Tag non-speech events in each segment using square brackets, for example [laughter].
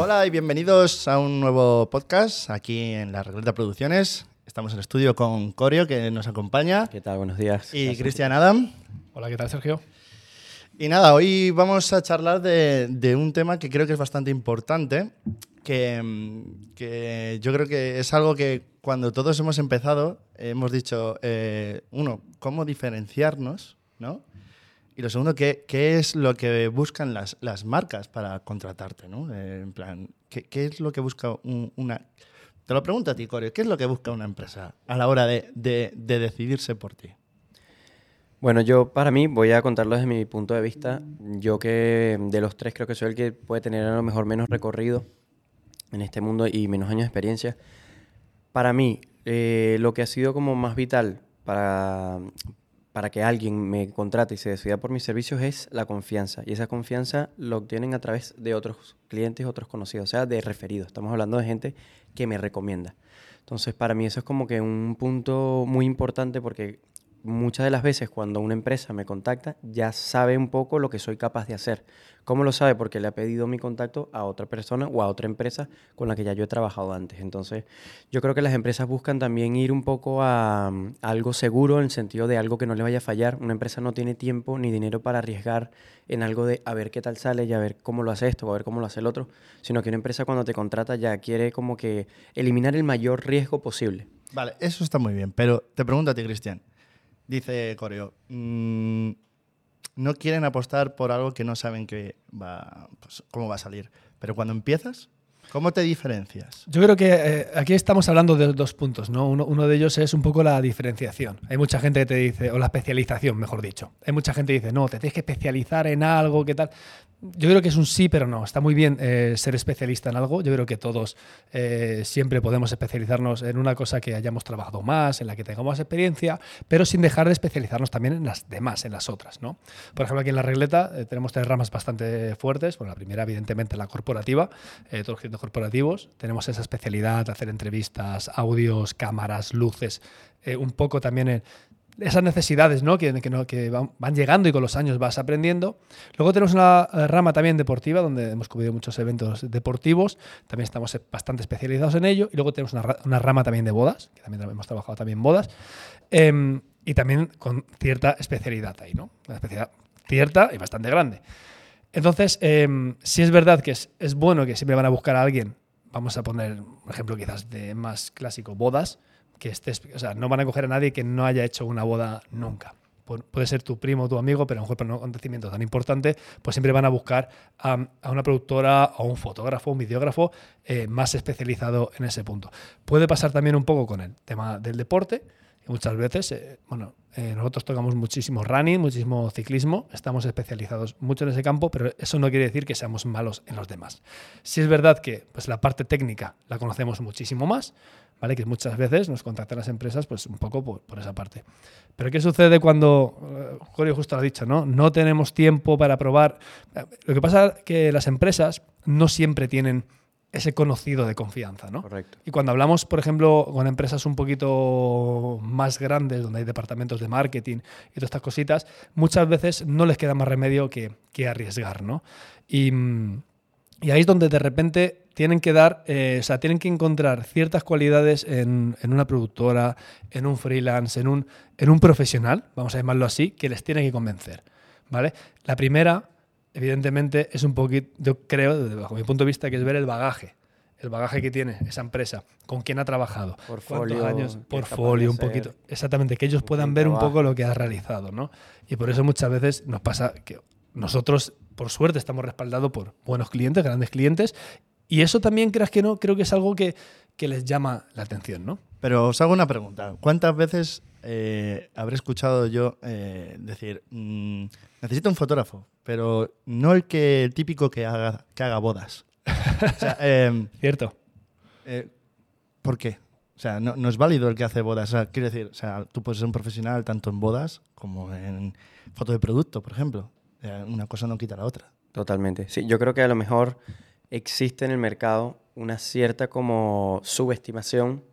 Hola y bienvenidos a un nuevo podcast aquí en la Regleta Producciones. Estamos en el estudio con Corio, que nos acompaña. ¿Qué tal? Buenos días. Y Cristian Adam. Hola, ¿qué tal, Sergio? Y nada, hoy vamos a charlar de, un tema que creo que es bastante importante, que, que, yo creo que es algo que cuando todos hemos empezado hemos dicho, eh, uno, cómo diferenciarnos, ¿no? Y lo segundo, ¿qué, qué es lo que buscan las, las marcas para contratarte? ¿no? Eh, en plan, ¿qué, ¿qué, es lo que busca una... Te lo pregunto a ti, Corey, ¿qué es lo que busca una empresa a la hora de, de, de decidirse por ti? Bueno, yo para mí voy a contarlo desde mi punto de vista. Yo que de los tres creo que soy el que puede tener a lo mejor menos recorrido en este mundo y menos años de experiencia. Para mí, eh, lo que ha sido como más vital para, para que alguien me contrate y se decida por mis servicios es la confianza. Y esa confianza lo obtienen a través de otros clientes, otros conocidos, o sea, de referidos. Estamos hablando de gente que me recomienda. Entonces, para mí eso es como que un punto muy importante porque muchas de las veces cuando una empresa me contacta ya sabe un poco lo que soy capaz de hacer. ¿Cómo lo sabe? Porque le ha pedido mi contacto a otra persona o a otra empresa con la que ya yo he trabajado antes. Entonces, yo creo que las empresas buscan también ir un poco a, algo seguro en el sentido de algo que no le vaya a fallar. Una empresa no tiene tiempo ni dinero para arriesgar en algo de a ver qué tal sale y a ver cómo lo hace esto o a ver cómo lo hace el otro, sino que una empresa cuando te contrata ya quiere como que eliminar el mayor riesgo posible. Vale, eso está muy bien, pero te pregunto a ti, Cristian. Dice Coreo, mm, no quieren apostar por algo que no saben va, pues, cómo va a salir. Pero cuando empiezas, ¿Cómo te diferencias? Yo creo que eh, aquí estamos hablando de dos puntos, ¿no? Uno, uno, de ellos es un poco la diferenciación. Hay mucha gente que te dice, o la especialización, mejor dicho. Hay mucha gente que dice, no, te tienes que especializar en algo, ¿qué tal? Yo creo que es un sí, pero no. Está muy bien eh, ser especialista en algo. Yo creo que todos eh, siempre podemos especializarnos en una cosa que hayamos trabajado más, en la que tengamos más experiencia, pero sin dejar de especializarnos también en las demás, en las otras. ¿no? Por ejemplo, aquí en la regleta eh, tenemos tres ramas bastante fuertes. Bueno, la primera, evidentemente, la corporativa, todos los clientes corporativos. Tenemos esa especialidad de hacer entrevistas, audios, cámaras, luces, un poco también en esas necesidades ¿no? Que, van, llegando y con los años vas aprendiendo. Luego tenemos una eh, rama también deportiva, donde hemos cubrido muchos eventos deportivos, también estamos eh, bastante especializados en ello. Y luego tenemos una, rama también de bodas, que también hemos trabajado también bodas, em, y también con cierta especialidad ahí, ¿no? Una especialidad cierta y bastante grande. Entonces, em, si es verdad que es, es bueno que siempre van a buscar a alguien, vamos a poner un ejemplo quizás de más clásico, bodas, que estés, o sea, no van a coger a nadie que no haya hecho una boda nunca. Puede ser tu primo o tu amigo, pero a lo mejor por un acontecimiento tan importante, pues siempre van a buscar a, una productora o un fotógrafo, un videógrafo eh, más especializado en ese punto. Puede pasar también un poco con el tema del deporte, muchas veces, eh, bueno, eh, nosotros tocamos muchísimo running, muchísimo ciclismo, estamos especializados mucho en ese campo, pero eso no quiere decir que seamos malos en los demás. Si es verdad que pues, la parte técnica la conocemos muchísimo más, ¿vale? que muchas veces nos contactan las empresas pues, un poco por, esa parte. Pero ¿qué sucede cuando, eh, Julio justo lo ha dicho, ¿no? no tenemos tiempo para probar? Lo que pasa es que las empresas no siempre tienen ese conocido de confianza, ¿no? Correcto. Y cuando hablamos, por ejemplo, con empresas un poquito más grandes, donde hay departamentos de marketing y todas estas cositas, muchas veces no les queda más remedio que, arriesgar, ¿no? Y, ahí es donde de repente tienen que dar, eh, o sea, tienen que encontrar ciertas cualidades en, una productora, en un freelance, en un, en un profesional, vamos a llamarlo así, que les tiene que convencer, ¿vale? La primera evidentemente es un poquito, yo creo, desde bajo mi punto de vista, que es ver el bagaje, el bagaje que tiene esa empresa, con quién ha trabajado, portfolio, años, portfolio, un poquito, exactamente, que ellos puedan ver un poco lo que ha realizado, ¿no? Y por eso muchas veces nos pasa que nosotros, por suerte, estamos respaldados por buenos clientes, grandes clientes, y eso también, creas que no, creo que es algo que, que les llama la atención, ¿no? Pero os hago una pregunta. ¿Cuántas veces eh, habré escuchado yo eh, decir, mm, necesito un fotógrafo, pero no el que típico que haga, que haga bodas? [laughs] Em, Cierto. Eh, ¿Por qué? O sea, no, es válido el que hace bodas. O quiero decir, o sea, tú puedes ser un profesional tanto en bodas como en foto de producto, por ejemplo. una cosa no quita la otra. Totalmente. Sí, yo creo que a lo mejor existe en el mercado una cierta como subestimación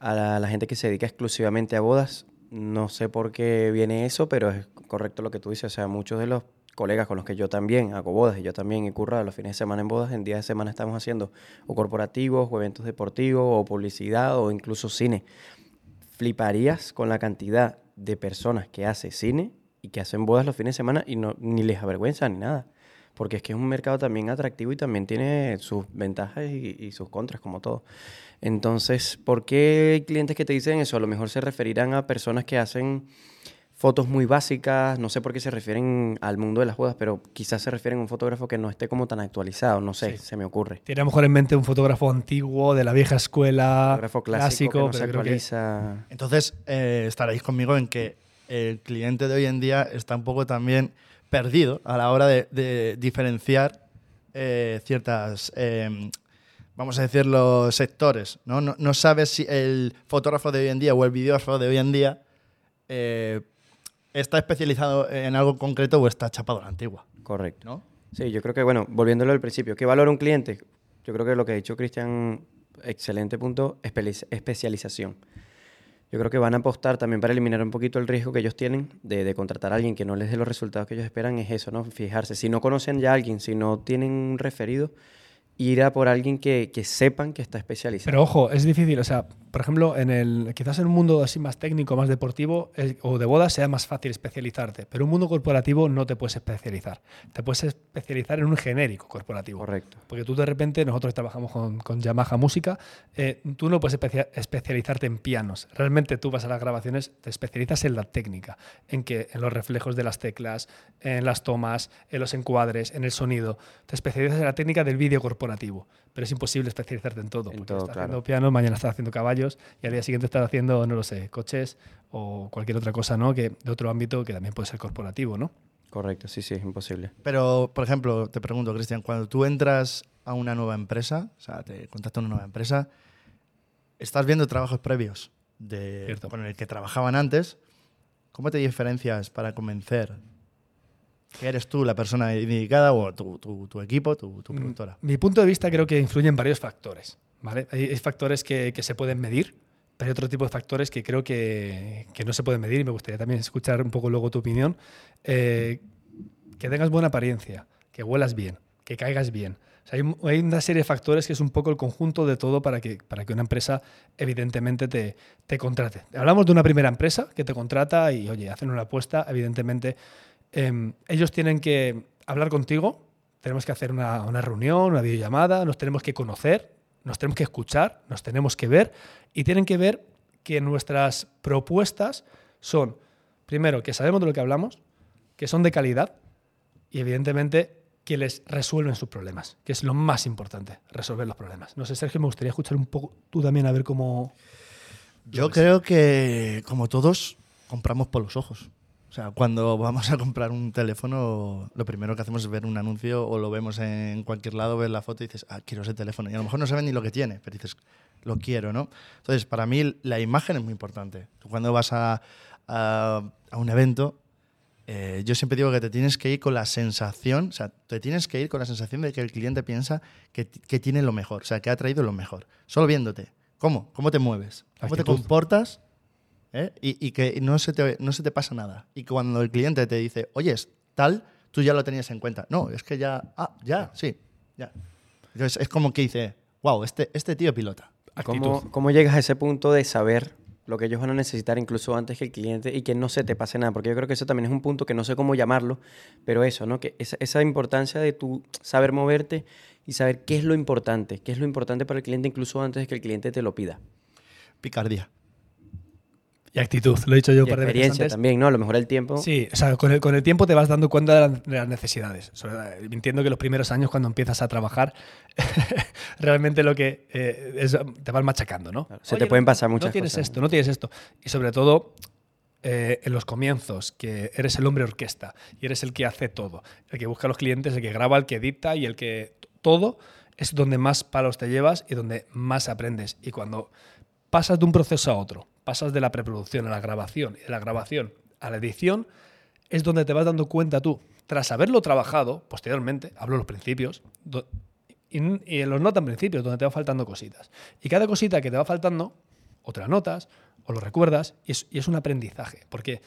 a la, gente que se dedica exclusivamente a bodas. No sé por qué viene eso, pero es correcto lo que tú dices. O sea, muchos de los colegas con los que yo también hago bodas y yo también he currado los fines de semana en bodas, en días de semana estamos haciendo o corporativos o eventos deportivos o publicidad o incluso cine. Fliparías con la cantidad de personas que hace cine y que hacen bodas los fines de semana y no, ni les avergüenza ni nada. Porque es que es un mercado también atractivo y también tiene sus ventajas y, y sus contras, como todo. Entonces, ¿por qué hay clientes que te dicen eso? A lo mejor se referirán a personas que hacen fotos muy básicas, no sé por qué se refieren al mundo de las bodas, pero quizás se refieren a un fotógrafo que no esté como tan actualizado, no sé, Sí. se me ocurre. Tiene a lo mejor en mente un fotógrafo antiguo, de la vieja escuela, Fotógrafo clásico, que no se que actualiza. Entonces, eh, estaréis conmigo en que el cliente de hoy en día está un poco también perdido a la hora de, de diferenciar eh, ciertas, eh, vamos a decir, los sectores. ¿no? No, no sabes si el fotógrafo de hoy en día o el videógrafo de hoy en día eh, está especializado en algo concreto o está chapado a la antigua. Correcto. ¿no? Sí, yo creo que, bueno, volviéndolo al principio, ¿qué valora un cliente? Yo creo que lo que ha dicho Cristian, excelente punto, espe- especialización. Yo creo que van a apostar también para eliminar un poquito el riesgo que ellos tienen de, de contratar a alguien que no les dé los resultados que ellos esperan, es eso, ¿no? Fijarse, si no conocen ya a alguien, si no tienen un referido, ir a por alguien que, que sepan que está especializado. Pero ojo, es difícil. O sea, por ejemplo, en el, quizás en un mundo así más técnico, más deportivo es- o de boda sea más fácil especializarte. Pero en un mundo corporativo no te puedes especializar. Te puedes especializar en un genérico corporativo. Correcto. Porque tú de repente, nosotros trabajamos con, con Yamaha Música, eh, tú no puedes especia- especializarte en pianos. Realmente tú vas a las grabaciones, te especializas en la técnica, en, que, en los reflejos de las teclas, en las tomas, en los encuadres, en el sonido. Te especializas en la técnica del vídeo corporativo. Pero es imposible especializarte en todo. En porque todo, estás claro. haciendo piano, mañana estás haciendo caballos y al día siguiente estás haciendo, no lo sé, coches o cualquier otra cosa ¿no? que, de otro ámbito que también puede ser corporativo. ¿no? Correcto, sí, sí, es imposible. Pero, por ejemplo, te pregunto, Cristian, cuando tú entras a una nueva empresa, o sea, te contacta una nueva empresa, estás viendo trabajos previos de, Cierto. con el que trabajaban antes. ¿Cómo te diferencias para convencer eres tú la persona indicada o tu, tu- tu equipo, tu, tu Mm, productora? Mi punto de vista creo que influyen varios factores. ¿vale? Hay, factores que, que se pueden medir, pero hay otro tipo de factores que creo que, que no se pueden medir y me gustaría también escuchar un poco luego tu opinión. Eh, que tengas buena apariencia, que huelas bien, que caigas bien. O sea, hay, hay una serie de factores que es un poco el conjunto de todo para que, para que una empresa evidentemente te, te contrate. Hablamos de una primera empresa que te contrata y, oye, hacen una apuesta, evidentemente em, ellos tienen que hablar contigo, tenemos que hacer una, una reunión, una videollamada, nos tenemos que conocer, nos tenemos que escuchar, nos tenemos que ver y tienen que ver que nuestras propuestas son, primero, que sabemos de lo que hablamos, que son de calidad y evidentemente que les resuelven sus problemas, que es lo más importante, resolver los problemas. No sé, Sergio, me gustaría escuchar un poco tú también a ver cómo... Yo creo que, como todos, compramos por los ojos. Sea, cuando vamos a comprar un teléfono, lo primero que hacemos es ver un anuncio o lo vemos en cualquier lado, ves la foto y dices, ah, quiero ese teléfono. Y a lo mejor no saben ni lo que tiene, pero dices, lo quiero, ¿no? Entonces, para mí la imagen es muy importante. Cuando vas a, a- a un evento, eh, yo siempre digo que te tienes que ir con la sensación, o sea, te tienes que ir con la sensación de que el cliente piensa que, que tiene lo mejor, o sea, que ha traído lo mejor. Solo viéndote. ¿Cómo? ¿Cómo te mueves? ¿Cómo te Actitud. comportas? ¿Eh? Y, y que no se, te, no se te pasa nada. Y cuando el cliente te dice, oye, es tal, tú ya lo tenías en cuenta. No, es que ya, ah, ya, sí, ya. Entonces es como que dice, wow, este, este tío pilota. ¿Cómo. ¿Cómo llegas a ese punto de saber lo que ellos van a necesitar incluso antes que el cliente y que no se te pase nada? Porque yo creo que eso también es un punto que no sé cómo llamarlo, pero eso, ¿no? Que esa, esa importancia de tú saber moverte y saber qué es lo importante, qué es lo importante para el cliente incluso antes de que el cliente te lo pida. Picardía. Y actitud, lo he dicho yo un Y par de veces experiencia antes. también, ¿no? A lo mejor el tiempo... Sí, o sea, con el, con el tiempo te vas dando cuenta de, la- de las necesidades. Sobre- entiendo que los primeros años cuando empiezas a trabajar, [laughs] realmente lo que eh, es- te vas machacando, ¿no? Claro, se te pueden pasar muchas No tienes cosas. esto, no tienes esto. Y sobre todo eh, en los comienzos, que eres el hombre orquesta y eres el que hace todo. El que busca a los clientes, el que graba, el que edita y el que todo es donde más palos te llevas y donde más aprendes. Y cuando pasas de un proceso a otro, pasas de la preproducción a la grabación y de la grabación a la edición, es donde te vas dando cuenta tú, tras haberlo trabajado posteriormente, hablo de los principios, y, y los no tan principios, donde te va faltando cositas. Y cada cosita que te va faltando, o te la notas, o lo recuerdas, y es, y es un aprendizaje. Porque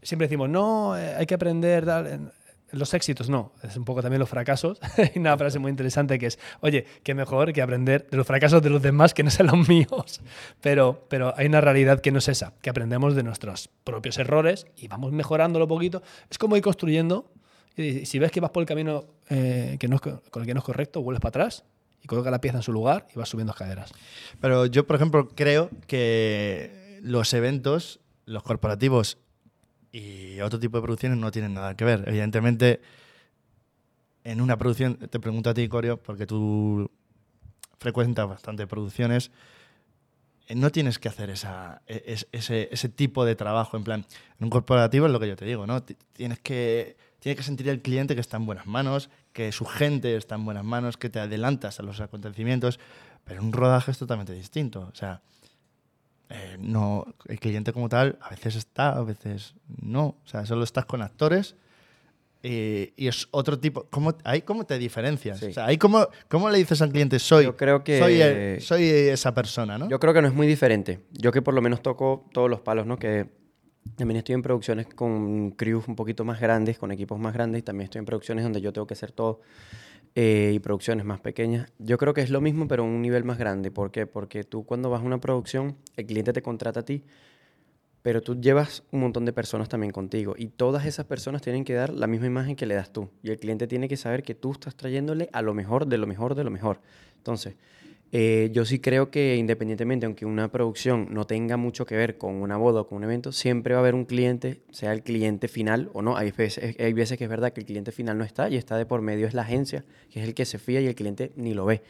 siempre decimos, no, eh, hay que aprender. tal". Los éxitos no, es un poco también los fracasos. [laughs] Hay una frase muy interesante que es, oye, qué mejor que aprender de los fracasos de los demás que no sean los míos. Pero, pero hay una realidad que no es esa, que aprendemos de nuestros propios errores y vamos mejorándolo poquito. Es como ir construyendo. Y si ves que vas por el camino eh, que no es, con el que no es correcto, vuelves para atrás y coloca la pieza en su lugar y vas subiendo escaleras. Pero yo, por ejemplo, creo que los eventos, los corporativos y otro tipo de producciones no tienen nada que ver. Evidentemente, en una producción, te pregunto a ti, Corio, porque tú frecuentas bastante producciones, eh, no tienes que hacer esa, e, ese, ese, tipo de trabajo. En plan, en un corporativo es lo que yo te digo, ¿no? Tienes que, tiene que sentir el cliente que está en buenas manos, que su gente está en buenas manos, que te adelantas a los acontecimientos, pero un rodaje es totalmente distinto. O sea, eh, no, el cliente como tal a veces está, a veces no. O sea, solo estás con actores y, es otro tipo. ¿Cómo, ahí cómo te diferencias? O sea, ahí cómo, cómo, le dices al cliente, soy, creo que, soy, soy, esa persona, ¿no? Yo creo que no es muy diferente. Yo que por lo menos toco todos los palos, ¿no? Que también estoy en producciones con crews un poquito más grandes, con equipos más grandes, y también estoy en producciones donde yo tengo que hacer todo. Eh, y producciones más pequeñas. Yo creo que es lo mismo, pero a un nivel más grande. ¿Por qué? Porque tú cuando vas a una producción, el cliente te contrata a ti, pero tú llevas un montón de personas también contigo y todas esas personas tienen que dar la misma imagen que le das tú. Y el cliente tiene que saber que tú estás trayéndole a lo mejor, de lo mejor, de lo mejor. Entonces, eh, yo sí creo que independientemente, aunque una producción no tenga mucho que ver con una boda o con un evento, siempre va a haber un cliente, sea el cliente final o no. Hay veces, hay veces que es verdad que el cliente final no está y está de por medio es la agencia, que es el que se fía y el cliente ni lo ve.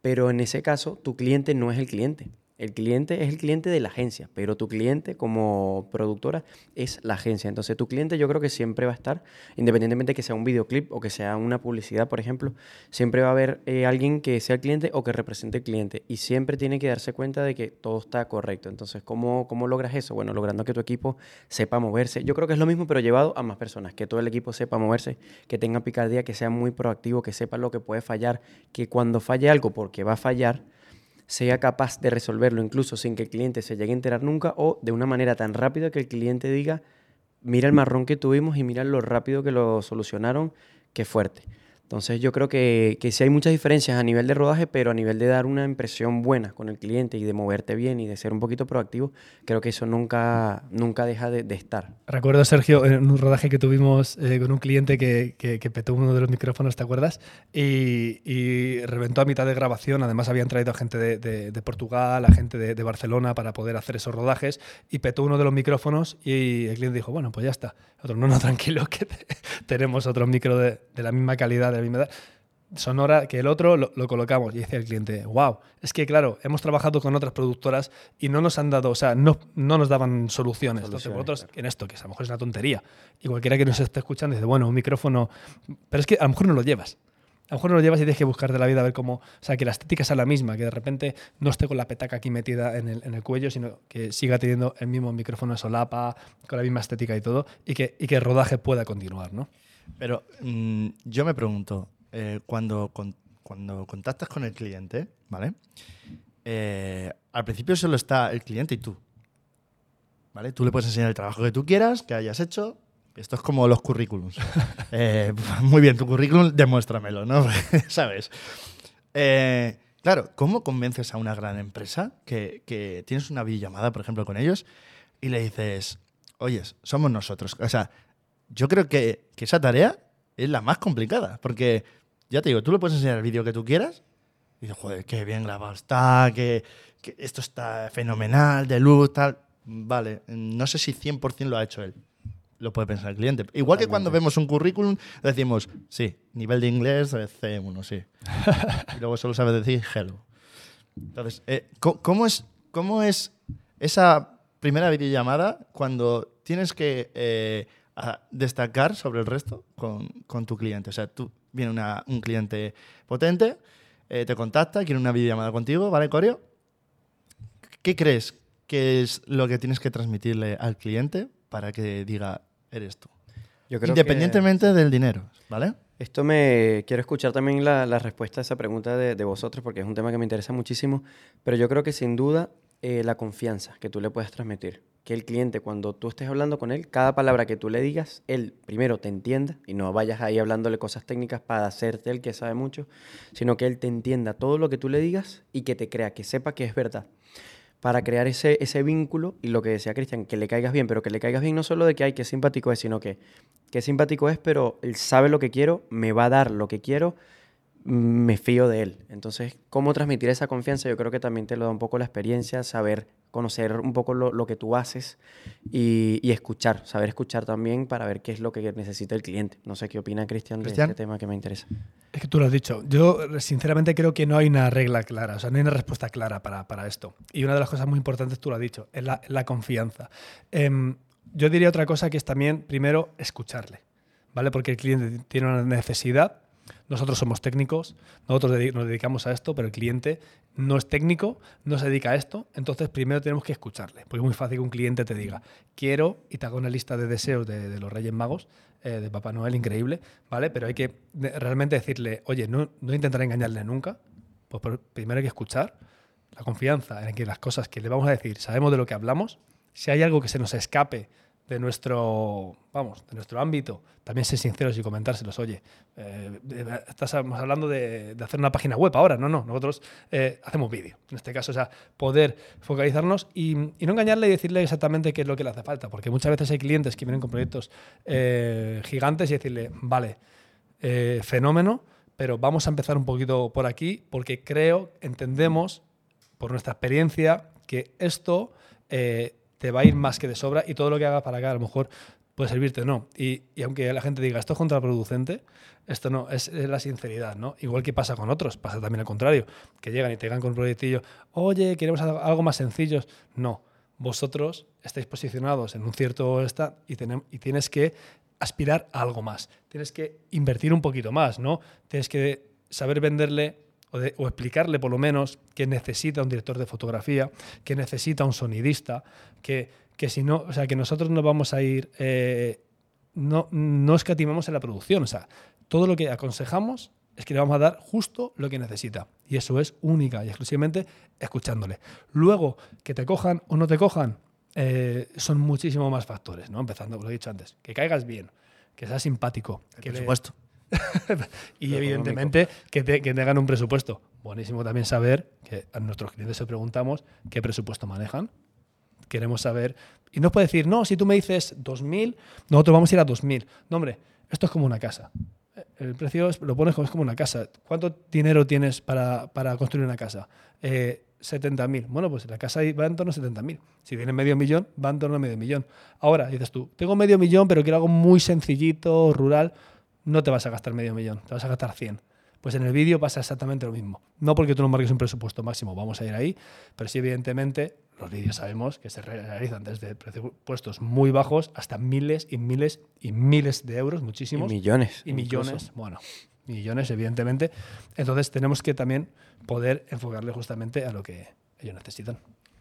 Pero en ese caso, tu cliente no es el cliente. El cliente es el cliente de la agencia, pero tu cliente como productora es la agencia. Entonces tu cliente yo creo que siempre va a estar, independientemente de que sea un videoclip o que sea una publicidad, por ejemplo, siempre va a haber eh, alguien que sea el cliente o que represente el cliente y siempre tiene que darse cuenta de que todo está correcto. Entonces, ¿cómo, cómo logras eso? Bueno, logrando que tu equipo sepa moverse. Yo creo que es lo mismo, pero llevado a más personas, que todo el equipo sepa moverse, que tenga picardía, que sea muy proactivo, que sepa lo que puede fallar, que cuando falle algo, porque va a fallar, sea capaz de resolverlo incluso sin que el cliente se llegue a enterar nunca o de una manera tan rápida que el cliente diga, mira el marrón que tuvimos y mira lo rápido que lo solucionaron, qué fuerte. Entonces yo creo que, que sí hay muchas diferencias a nivel de rodaje, pero a nivel de dar una impresión buena con el cliente y de moverte bien y de ser un poquito proactivo, creo que eso nunca, nunca deja de, estar. Recuerdo, Sergio, en un rodaje que tuvimos eh, con un cliente que, que, petó uno de los micrófonos, ¿te acuerdas? Y, y, reventó a mitad de grabación. Además habían traído a gente de, de, Portugal, a gente de, Barcelona para poder hacer esos rodajes y petó uno de los micrófonos y el cliente dijo, bueno, pues ya está. Otro, no, no, [laughs] tranquilo, que tenemos otro micro de, la misma calidad sonora que el otro lo, colocamos. Y decía el cliente, wow, es que claro, hemos trabajado con otras productoras y no nos han dado, o sea, no, no nos daban soluciones. Entonces, vosotros, en esto, que a lo mejor es una tontería, y cualquiera que nos esté escuchando dice, bueno, un micrófono, pero es que a lo mejor no lo llevas. A lo mejor no lo llevas y tienes que buscar de la vida a ver cómo, o sea, que la estética sea la misma, que de repente no esté con la petaca aquí metida en el, en el cuello, sino que siga teniendo el mismo micrófono de solapa, con la misma estética y todo, y que, y que el rodaje pueda continuar, ¿no? Pero mm, yo me pregunto, eh, cuando, cuando contactas con el cliente, ¿vale? Eh, al principio solo está el cliente y tú. ¿Vale? Tú le puedes enseñar el trabajo que tú quieras, que hayas hecho. Esto es como los currículums. [laughs] Eh, muy bien, tu currículum, demuéstramelo, ¿no? [laughs] ¿Sabes? claro, ¿cómo convences a una gran empresa que, que tienes una videollamada, por ejemplo, con ellos y le dices, oye, somos nosotros? O sea, yo creo que, esa tarea es la más complicada, porque ya te digo, tú le puedes enseñar el vídeo que tú quieras y dices, joder, qué bien grabado está, que, esto está fenomenal, de luz, tal. Vale, no sé si 100% lo ha hecho él. Lo puede pensar el cliente. Igual que cuando vemos un currículum, decimos, sí, nivel de inglés C1, sí. [laughs] y luego solo sabes decir hello. Entonces, eh, ¿cómo, es, ¿cómo es esa primera videollamada cuando tienes que eh, a destacar sobre el resto con, con, tu cliente. O sea, tú viene una, un cliente potente, eh, te contacta, quiere una videollamada contigo, ¿vale, Corio? ¿Qué crees que es lo que tienes que transmitirle al cliente para que diga, eres tú? Yo creo Independientemente del dinero, ¿vale? Esto me quiero escuchar también la, la respuesta a esa pregunta de, de, vosotros porque es un tema que me interesa muchísimo, pero yo creo que sin duda eh, la confianza que tú le puedes transmitir. Que el cliente, cuando tú estés hablando con él, cada palabra que tú le digas, él primero te entienda y no vayas ahí hablándole cosas técnicas para hacerte el que sabe mucho, sino que él te entienda todo lo que tú le digas y que te crea, que sepa que es verdad. Para crear ese, ese vínculo y lo que decía Cristian, que le caigas bien, pero que le caigas bien no solo de que, hay que simpático es, sino que, que simpático es, pero él sabe lo que quiero, me va a dar lo que quiero, me fío de él. Entonces, ¿cómo transmitir esa confianza? Yo creo que también te lo da un poco la experiencia, saber conocer un poco lo, que tú haces y, escuchar, saber escuchar también para ver qué es lo que necesita el cliente. No sé qué opina Cristian de este tema que me interesa. Es que tú lo has dicho. Yo sinceramente creo que no hay una regla clara, o sea, no hay una respuesta clara para, esto. Y una de las cosas muy importantes, tú lo has dicho, es la, confianza. Em, yo diría otra cosa que es también, primero, escucharle, ¿vale? Porque el cliente tiene una necesidad nosotros somos técnicos, nosotros nos dedicamos a esto, pero el cliente no es técnico, no se dedica a esto, entonces primero tenemos que escucharle, porque es muy fácil que un cliente te diga, quiero, y te haga una lista de deseos de, los Reyes Magos, eh, de Papá Noel, increíble, ¿vale? Pero hay que realmente decirle, oye, no, no intentar engañarle nunca, pues primero hay que escuchar, la confianza en que las cosas que le vamos a decir, sabemos de lo que hablamos, si hay algo que se nos escape de nuestro, vamos, de nuestro ámbito, también ser sinceros y comentárselos. Oye, eh, estamos hablando de, hacer una página web ahora, no, no, nosotros eh, hacemos vídeo. En este caso, o sea, poder focalizarnos y, no engañarle y decirle exactamente qué es lo que le hace falta, porque muchas veces hay clientes que vienen con proyectos eh, gigantes y decirle, vale, fenómeno, pero vamos a empezar un poquito por aquí, porque creo, entendemos, por nuestra experiencia, que esto te va a ir más que de sobra y todo lo que hagas para acá a lo mejor puede servirte no. Y, aunque la gente diga esto es contraproducente, esto no, es, la sinceridad, ¿no? Igual que pasa con otros, pasa también al contrario, que llegan y te llegan con un proyectillo, oye, queremos algo más sencillo. No, vosotros estáis posicionados en un cierto esta y, y tienes que aspirar a algo más. Tienes que invertir un poquito más, ¿no? Tienes que saber venderle o, explicarle por lo menos que necesita un director de fotografía, que necesita un sonidista, que, que si no, o sea, que nosotros no vamos a ir, eh, no, no escatimamos en la producción, o sea, todo lo que aconsejamos es que le vamos a dar justo lo que necesita. Y eso es única y exclusivamente escuchándole. Luego, que te cojan o no te cojan, eh, son muchísimo más factores, ¿no? Empezando, lo he dicho antes, que caigas bien, que seas simpático. que por supuesto. [laughs] y evidentemente que, te, que tengan un presupuesto. Buenísimo también saber que a nuestros clientes se preguntamos qué presupuesto manejan. Queremos saber. Y no puede decir, no, si tú me dices 2.000, nosotros vamos a ir a 2.000. No, hombre, esto es como una casa. El precio lo pones como, es como una casa. ¿Cuánto dinero tienes para, para construir una casa? Eh, 70.000. Bueno, pues la casa va en torno a 70.000. Si tienes medio millón, va en torno a medio millón. Ahora, dices tú, tengo medio millón, pero quiero algo muy sencillito, rural no te vas a gastar medio millón, te vas a gastar 100. Pues en el vídeo pasa exactamente lo mismo. No porque tú no marques un presupuesto máximo, vamos a ir ahí, pero sí evidentemente los vídeos sabemos que se realizan desde presupuestos muy bajos hasta miles y miles y miles de euros, muchísimos. Y millones. Y millones, bueno, millones evidentemente. Entonces tenemos que también poder enfocarle justamente a lo que ellos necesitan.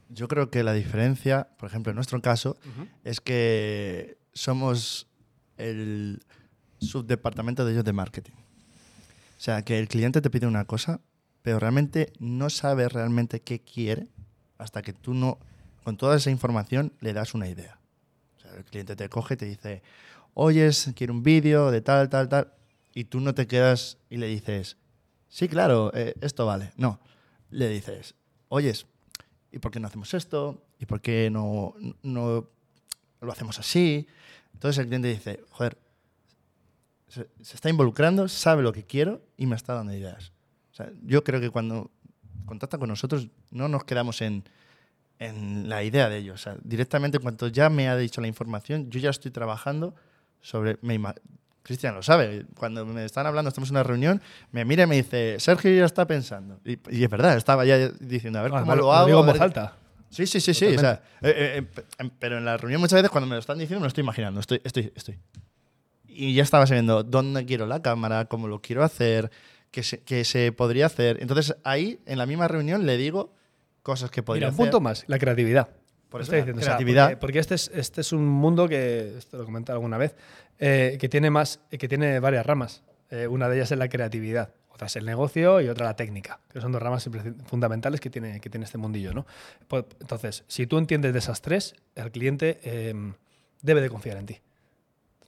Yo creo que la diferencia, por ejemplo, en nuestro caso, es que somos el subdepartamento de ellos de marketing. O sea, que el cliente te pide una cosa, pero realmente no sabe realmente qué quiere hasta que tú no, con toda esa información, le das una idea. O sea, el cliente te coge y te dice, oyes, quiero un vídeo de tal, tal, tal, y tú no te quedas y le dices, sí, claro, eh, esto vale. No, le dices, oyes, ¿y por qué no hacemos esto? ¿Y por qué no, no lo hacemos así? Entonces el cliente dice, joder, se, está involucrando, sabe lo que quiero y me está dando ideas. yo creo que cuando contacta con nosotros no nos quedamos en, en la idea de ellos. directamente, cuando ya me ha dicho la información, yo ya estoy trabajando sobre... Cristian lo sabe, cuando me están hablando, estamos en una reunión, me mira y me dice, Sergio ya está pensando. Y, es verdad, estaba ya diciendo, a ver cómo lo, hago. Lo digo Sí, sí, sí, sí. O sea, eh, eh, eh, pero en la reunión muchas veces cuando me lo están diciendo me lo estoy imaginando. Estoy, estoy, estoy y ya estaba sabiendo dónde quiero la cámara, cómo lo quiero hacer, qué se, qué se podría hacer. Entonces ahí, en la misma reunión, le digo cosas que podría Mira, un punto más, la creatividad. Por eso, diciendo, creatividad. porque, este, es, este es un mundo que, esto lo he alguna vez, eh, que, tiene más, que tiene varias ramas. Eh, una de ellas es la creatividad. Otra es el negocio y otra la técnica, que son dos ramas fundamentales que tiene, que tiene este mundillo. ¿no? Pues, entonces, si tú entiendes de esas tres, el cliente em, debe de confiar en ti.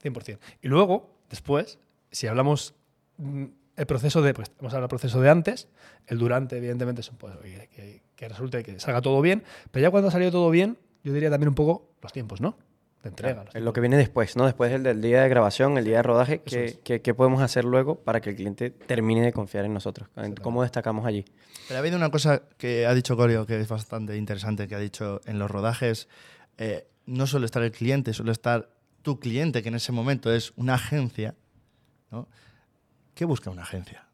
100%. Y luego, después, si hablamos mm, el proceso de, pues vamos a hablar del proceso de antes, el durante, evidentemente, es un, pues, que, que resulte que salga todo bien, pero ya cuando ha salido todo bien, yo diría también un poco los tiempos, ¿no? De entrega. Es lo que viene después, ¿no? Después del, día de grabación, el día de rodaje, ¿qué, podemos hacer luego para que el cliente termine de confiar en nosotros? ¿Cómo destacamos allí? Pero ha habido una cosa que ha dicho Corio que es bastante interesante, que ha dicho en los rodajes, eh, no suele estar el cliente, suele estar tu cliente, que en ese momento es una agencia, ¿no? ¿Qué busca una agencia?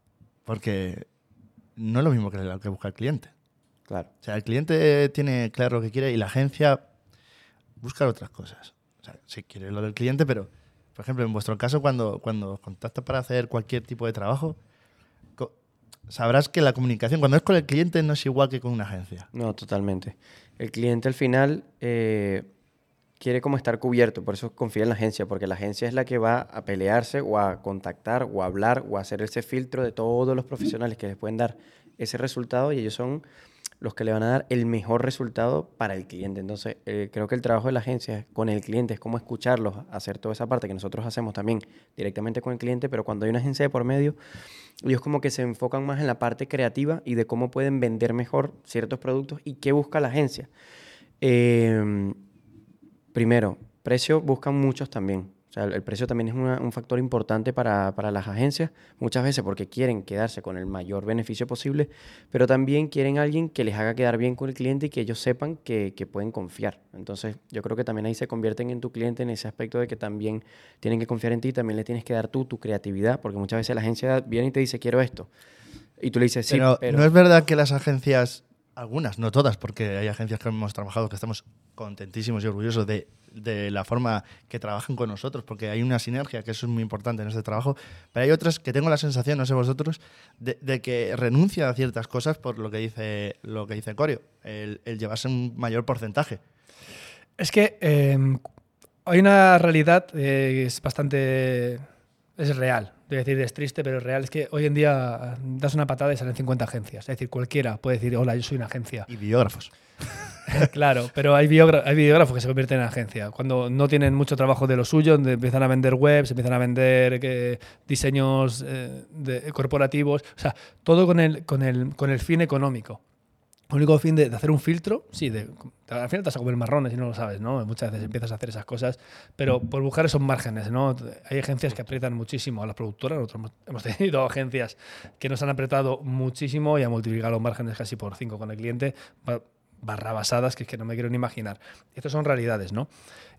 Porque no es lo mismo que lo que busca el cliente. Claro. O sea, el cliente tiene claro lo que quiere y la agencia busca otras cosas. O sea, si quiere lo del cliente, pero, por ejemplo, en vuestro caso, cuando, cuando contactas para hacer cualquier tipo de trabajo, sabrás que la comunicación, cuando es con el cliente, no es igual que con una agencia. No, totalmente. El cliente al final eh, quiere como estar cubierto, por eso confía en la agencia, porque la agencia es la que va a pelearse o a contactar o a hablar o a hacer ese filtro de todos los profesionales que les pueden dar ese resultado y ellos son los que le van a dar el mejor resultado para el cliente. Entonces, eh, creo que el trabajo de la agencia con el cliente es como escucharlos, hacer toda esa parte que nosotros hacemos también directamente con el cliente, pero cuando hay una agencia de por medio, ellos como que se enfocan más en la parte creativa y de cómo pueden vender mejor ciertos productos y qué busca la agencia. Em, primero, precio buscan muchos también. O sea, el precio también es un factor importante para, para, las agencias, muchas veces porque quieren quedarse con el mayor beneficio posible, pero también quieren alguien que les haga quedar bien con el cliente y que ellos sepan que, que, pueden confiar. Entonces, yo creo que también ahí se convierten en tu cliente en ese aspecto de que también tienen que confiar en ti, también le tienes que dar tú tu creatividad, porque muchas veces la agencia viene y te dice, quiero esto. Y tú le dices, sí, pero... No es verdad que las agencias algunas, no todas, porque hay agencias que hemos trabajado que estamos contentísimos y orgullosos de, de, la forma que trabajan con nosotros, porque hay una sinergia, que eso es muy importante en este trabajo. Pero hay otras que tengo la sensación, no sé vosotros, de, que renuncia a ciertas cosas por lo que dice, lo que dice Corio, el, llevarse un mayor porcentaje. Es que em, hay una realidad eh, que es bastante. es real decir, es triste, pero es real. Es que hoy en día das una patada y salen 50 agencias. Es decir, cualquiera puede decir, hola, yo soy una agencia. Y biógrafos. [laughs] claro, pero hay, hay videógrafos que se convierten en agencia. Cuando no tienen mucho trabajo de lo suyo, empiezan a vender webs, empiezan a vender diseños eh, corporativos. O sea, todo con el, con el, con el fin económico único fin de, hacer un filtro, sí, de, al final te vas a comer marrones y no lo sabes, ¿no? Muchas veces empiezas a hacer esas cosas, pero por buscar esos márgenes, ¿no? Hay agencias que aprietan muchísimo a las productoras, nosotros hemos tenido [laughs] agencias que nos han apretado muchísimo y han multiplicado los márgenes casi por cinco con el cliente, barra basadas que es que no me quiero ni imaginar. Estas son realidades, ¿no?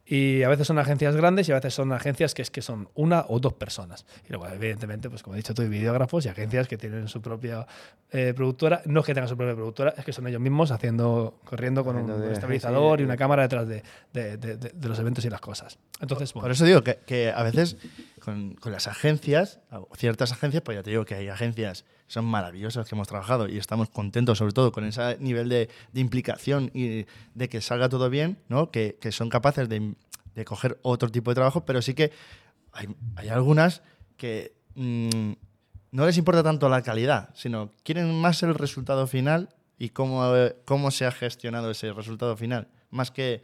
Y a veces son agencias grandes y a veces son agencias que es que son una o dos personas. Y luego, evidentemente, pues como he dicho tú, hay videógrafos y agencias que tienen su propia eh, productora. No es que tengan su propia productora, es que son ellos mismos haciendo, corriendo con un, estabilizador y una cámara detrás de, de, de, los eventos y las cosas. Entonces, Por eso digo que, que a veces con, con, las agencias, ciertas agencias, pues ya te digo que hay agencias son maravillosas que hemos trabajado y estamos contentos sobre todo con ese nivel de, implicación y de que salga todo bien, ¿no? que, son capaces de, coger otro tipo de trabajo, pero sí que hay, algunas que mm, no les importa tanto la calidad, sino quieren más el resultado final y cómo, cómo se ha gestionado ese resultado final, más que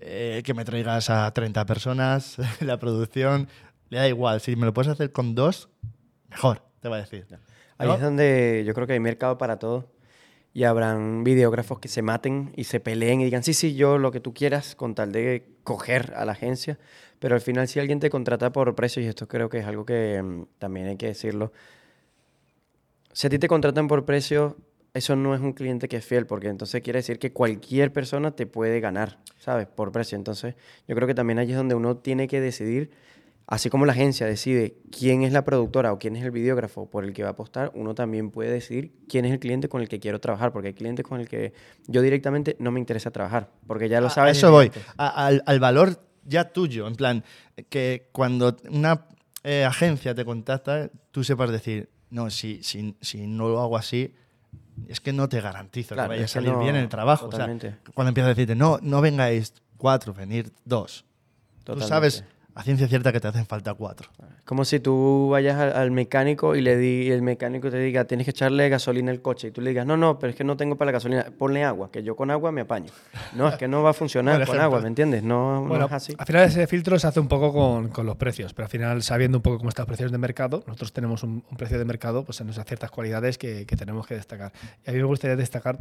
eh, que me traigas a 30 personas, [laughs] la producción, le da igual, si me lo puedes hacer con dos, mejor, te va a decir. Ahí es donde yo creo que hay mercado para todo. Y habrán videógrafos que se maten y se peleen y digan, sí, sí, yo lo que tú quieras con tal de coger a la agencia. Pero al final si alguien te contrata por precio, y esto creo que es algo que mm, también hay que decirlo, si a ti te contratan por precio, eso no es un cliente que es fiel, porque entonces quiere decir que cualquier persona te puede ganar, ¿sabes? Por precio. Entonces yo creo que también ahí es donde uno tiene que decidir Así como la agencia decide quién es la productora o quién es el videógrafo por el que va a apostar, uno también puede decidir quién es el cliente con el que quiero trabajar, porque hay clientes con el que yo directamente no me interesa trabajar, porque ya lo sabes. A eso voy, al, valor ya tuyo, en plan, que cuando una eh, agencia te contacta, tú sepas decir, no, si, si, si no lo hago así, es que no te garantizo que vaya a salir bien en el trabajo. cuando empiezas a decirte, no, no vengáis cuatro, venir dos. Tú sabes a ciencia cierta que te hacen falta cuatro. Como si tú vayas al, al mecánico y le di, y el mecánico te diga, tienes que echarle gasolina al coche. Y tú le digas, no, no, pero es que no tengo para la gasolina. Ponle agua, que yo con agua me apaño. No, es que no va a funcionar [laughs] con agua, ¿me entiendes? No, no Bueno, es así. al final ese filtro se hace un poco con, con los precios, pero al final sabiendo un poco cómo están los precios de mercado, nosotros tenemos un, un precio de mercado pues en esas ciertas cualidades que, que tenemos que destacar. Y a mí me gustaría destacar,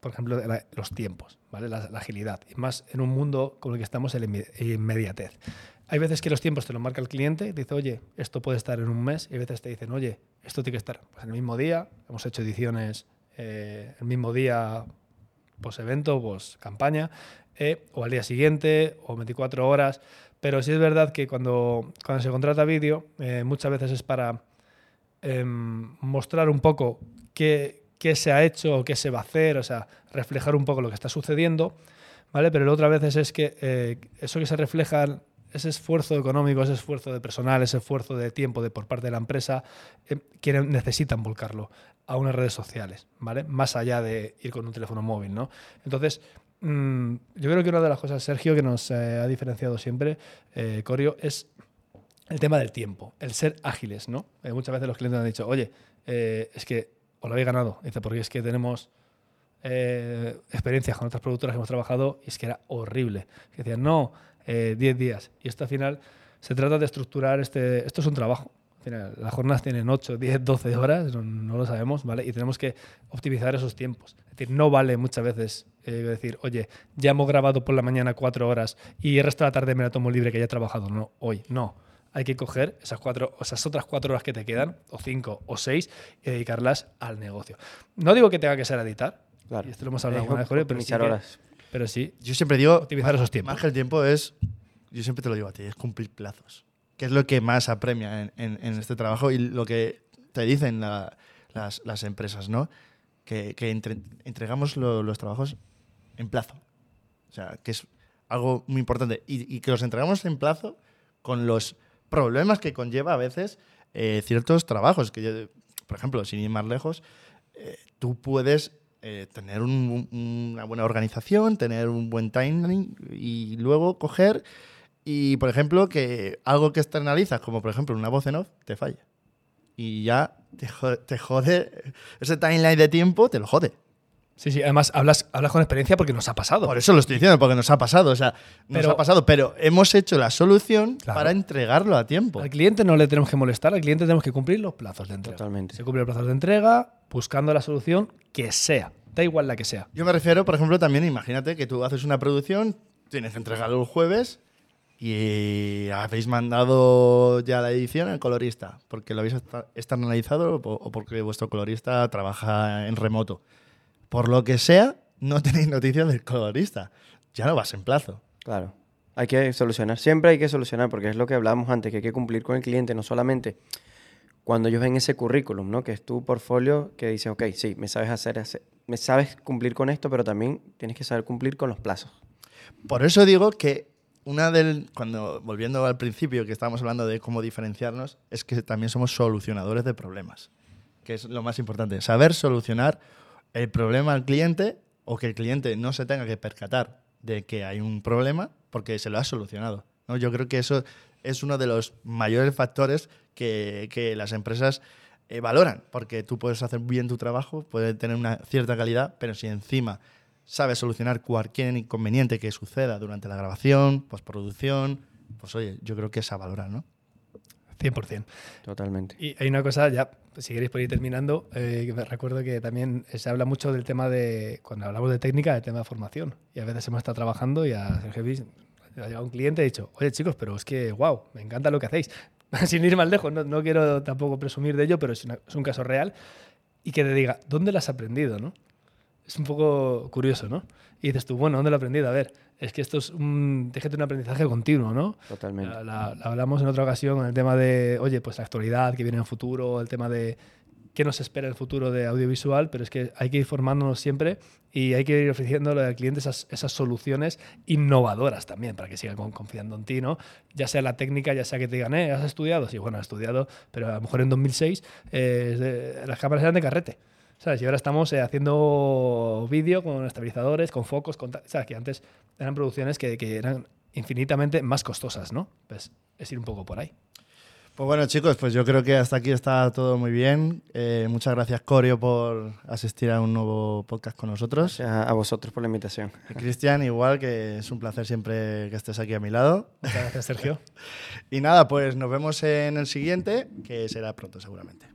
por ejemplo, la- los tiempos, ¿vale? La, la agilidad, y más en un mundo como el que estamos, el inme- inmediatez. Hay veces que los tiempos te los marca el cliente, dice, oye, esto puede estar en un mes, y hay veces te dicen, oye, esto tiene que estar pues, en el mismo día. Hemos hecho ediciones eh, el mismo día, post evento, post campaña, eh, o al día siguiente, o 24 horas. Pero sí es verdad que cuando, cuando se contrata vídeo, eh, muchas veces es para em, mostrar un poco qué, qué se ha hecho o qué se va a hacer, o sea, reflejar un poco lo que está sucediendo, ¿vale? Pero otra veces es que eso que se refleja, ese esfuerzo económico, ese esfuerzo de personal, ese esfuerzo de tiempo de, por parte de la empresa, eh, quieren, necesitan volcarlo a unas redes sociales, ¿vale? Más allá de ir con un teléfono móvil, ¿no? Entonces, mm, yo creo que una de las cosas, Sergio, que nos eh, ha diferenciado siempre, eh, Corio, es el tema del tiempo, el ser ágiles, ¿no? Eh, muchas veces los clientes han dicho, oye, es que os lo habéis ganado. Dice, porque es que tenemos eh, experiencias con otras productoras que hemos trabajado y es que era horrible. Que decían, no, eh, 10 días. Y esto al final se trata de estructurar este. Esto es un trabajo. Al final, las jornadas tienen 8, 10, 12 horas, no, no lo sabemos, ¿vale? Y tenemos que optimizar esos tiempos. Es decir, no vale muchas veces eh, decir, oye, ya hemos grabado por la mañana 4 horas y el resto de la tarde me la tomo libre que ya he trabajado. No, hoy, no hay que coger esas cuatro, esas otras cuatro horas que te quedan, o cinco o seis, y dedicarlas al negocio. No digo que tenga que ser editar, Claro. y esto lo hemos hablado alguna vez, Jorge, pero sí, que- horas. pero sí, Yo siempre digo, Optimizar más- esos tiempos. Más que el tiempo es, yo siempre te lo digo a ti, es cumplir plazos. Que es lo que más apremia en, en- en este trabajo y lo que te dicen la- las, las empresas, ¿no? Que, que entre- entregamos lo- los trabajos en plazo. O sea, que es algo muy importante. Y, y que los entregamos en plazo con los problemas que conlleva a veces eh, ciertos trabajos. Que yo- por ejemplo, sin ir más lejos, eh, tú puedes eh, tener un- un- una buena organización, tener un buen timing y luego coger y, por ejemplo, que algo que externalizas, como por ejemplo una voz en off, te falla. Y ya te jode, te jode ese timeline de tiempo, te lo jode. Sí, sí. Además, hablas, hablas con experiencia porque nos ha pasado. Por eso lo estoy diciendo, porque nos ha pasado. O sea, nos Pero- ha pasado, pero hemos hecho la solución Claro. para entregarlo a tiempo. Al cliente no le tenemos que molestar, al cliente tenemos que cumplir los plazos de entrega. Totalmente. Se cumple los plazos de entrega buscando la solución que sea, da igual la que sea. Yo me refiero, por ejemplo, también, imagínate que tú haces una producción, tienes que entregarlo el jueves y habéis mandado ya la edición al colorista, porque lo habéis externalizado o porque vuestro colorista trabaja en remoto. Por lo que sea, no tenéis noticias del colorista. Ya no vas en plazo. Claro. Hay que solucionar. Siempre hay que solucionar, porque es lo que hablábamos antes, que hay que cumplir con el cliente, no solamente cuando ellos ven ese currículum, ¿no? Que es tu portfolio, que dice, ok, sí, me sabes hacer, hacer- me sabes cumplir con esto, pero también tienes que saber cumplir con los plazos. Por eso digo que una del. Cuando, volviendo al principio que estábamos hablando de cómo diferenciarnos, es que también somos solucionadores de problemas. Que es lo más importante. Saber solucionar el problema al cliente o que el cliente no se tenga que percatar de que hay un problema porque se lo ha solucionado. ¿no? Yo creo que eso es uno de los mayores factores que, que las empresas eh, valoran, porque tú puedes hacer bien tu trabajo, puedes tener una cierta calidad, pero si encima sabes solucionar cualquier inconveniente que suceda durante la grabación, postproducción, pues oye, yo creo que es a valorar, ¿no? 100%. Totalmente. Y hay una cosa, ya, si queréis por ir terminando, eh, que me recuerdo que también se habla mucho del tema de, cuando hablamos de técnica, del tema de formación. Y a veces hemos estado trabajando y a Sergio ha llegado un cliente y ha dicho, oye chicos, pero es que, wow, me encanta lo que hacéis. [laughs] Sin ir más lejos, no, no quiero tampoco presumir de ello, pero es, una- es un caso real. Y que te diga, ¿dónde lo has aprendido? ¿no? Es un poco curioso, ¿no? Y dices tú, bueno, ¿dónde lo he aprendido? A ver, es que esto es un, déjate un aprendizaje continuo, ¿no? Totalmente. La, la- la hablamos en otra ocasión con el tema de, oye, pues la actualidad que viene en el futuro, el tema de qué nos espera el futuro de audiovisual, pero es que hay que ir formándonos siempre y hay que ir ofreciéndole al cliente esas, esas soluciones innovadoras también para que siga con- confiando en ti, ¿no? Ya sea la técnica, ya sea que te digan, eh, ¿has estudiado? Sí, bueno, he estudiado, pero a lo mejor en 2006 eh, las cámaras eran de carrete. ¿Sabes? Y ahora estamos eh, haciendo vídeo con estabilizadores, con focos, con ¿sabes? Que antes eran producciones que, que eran infinitamente más costosas, ¿no? Pues es ir un poco por ahí. Pues bueno, chicos, pues yo creo que hasta aquí está todo muy bien. Eh, muchas gracias, Corio, por asistir a un nuevo podcast con nosotros. Gracias a vosotros por la invitación. Y Cristian, igual, que es un placer siempre que estés aquí a mi lado. Muchas gracias, Sergio. [laughs] y nada, pues nos vemos en el siguiente, que será pronto seguramente.